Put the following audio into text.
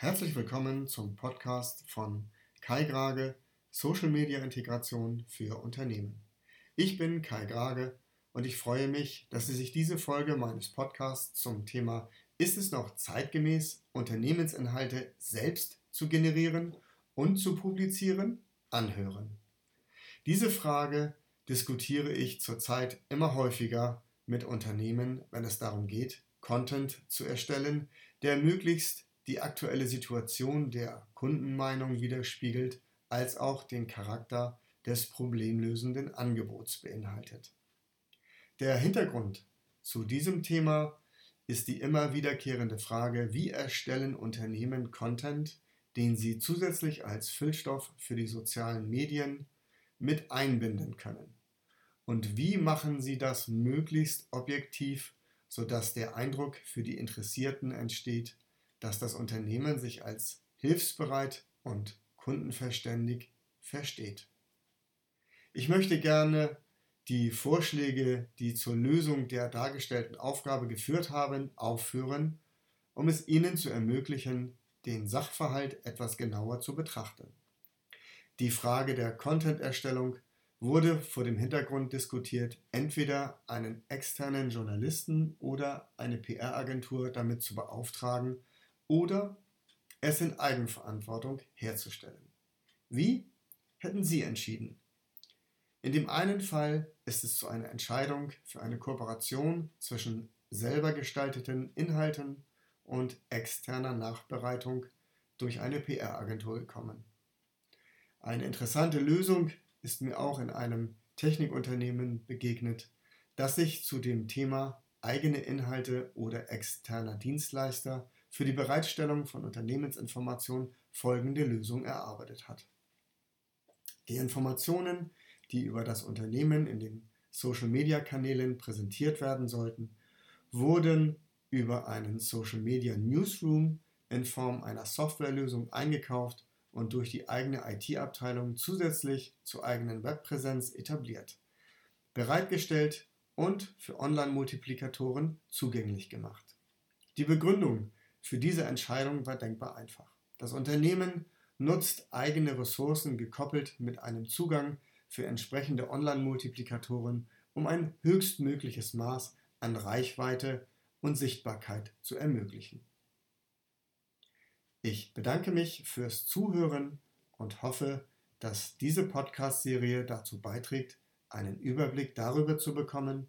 Herzlich willkommen zum Podcast von Kai Grage, Social Media Integration für Unternehmen. Ich bin Kai Grage und ich freue mich, dass Sie sich diese Folge meines Podcasts zum Thema Ist es noch zeitgemäß, Unternehmensinhalte selbst zu generieren und zu publizieren anhören. Diese Frage diskutiere ich zurzeit immer häufiger mit Unternehmen, wenn es darum geht, Content zu erstellen, der möglichst die aktuelle Situation der Kundenmeinung widerspiegelt, als auch den Charakter des problemlösenden Angebots beinhaltet. Der Hintergrund zu diesem Thema ist die immer wiederkehrende Frage, wie erstellen Unternehmen Content, den sie zusätzlich als Füllstoff für die sozialen Medien mit einbinden können. Und wie machen sie das möglichst objektiv, sodass der Eindruck für die Interessierten entsteht, dass das Unternehmen sich als hilfsbereit und kundenverständig versteht. Ich möchte gerne die Vorschläge, die zur Lösung der dargestellten Aufgabe geführt haben, aufführen, um es Ihnen zu ermöglichen, den Sachverhalt etwas genauer zu betrachten. Die Frage der Content-Erstellung wurde vor dem Hintergrund diskutiert, entweder einen externen Journalisten oder eine PR-Agentur damit zu beauftragen, oder es in Eigenverantwortung herzustellen. Wie hätten Sie entschieden? In dem einen Fall ist es zu einer Entscheidung für eine Kooperation zwischen selber gestalteten Inhalten und externer Nachbereitung durch eine PR-Agentur gekommen. Eine interessante Lösung ist mir auch in einem Technikunternehmen begegnet, das sich zu dem Thema eigene Inhalte oder externer Dienstleister für die Bereitstellung von Unternehmensinformationen folgende Lösung erarbeitet hat. Die Informationen, die über das Unternehmen in den Social-Media-Kanälen präsentiert werden sollten, wurden über einen Social-Media Newsroom in Form einer Softwarelösung eingekauft und durch die eigene IT-Abteilung zusätzlich zur eigenen Webpräsenz etabliert, bereitgestellt und für Online-Multiplikatoren zugänglich gemacht. Die Begründung für diese Entscheidung war denkbar einfach. Das Unternehmen nutzt eigene Ressourcen gekoppelt mit einem Zugang für entsprechende Online-Multiplikatoren, um ein höchstmögliches Maß an Reichweite und Sichtbarkeit zu ermöglichen. Ich bedanke mich fürs Zuhören und hoffe, dass diese Podcast-Serie dazu beiträgt, einen Überblick darüber zu bekommen,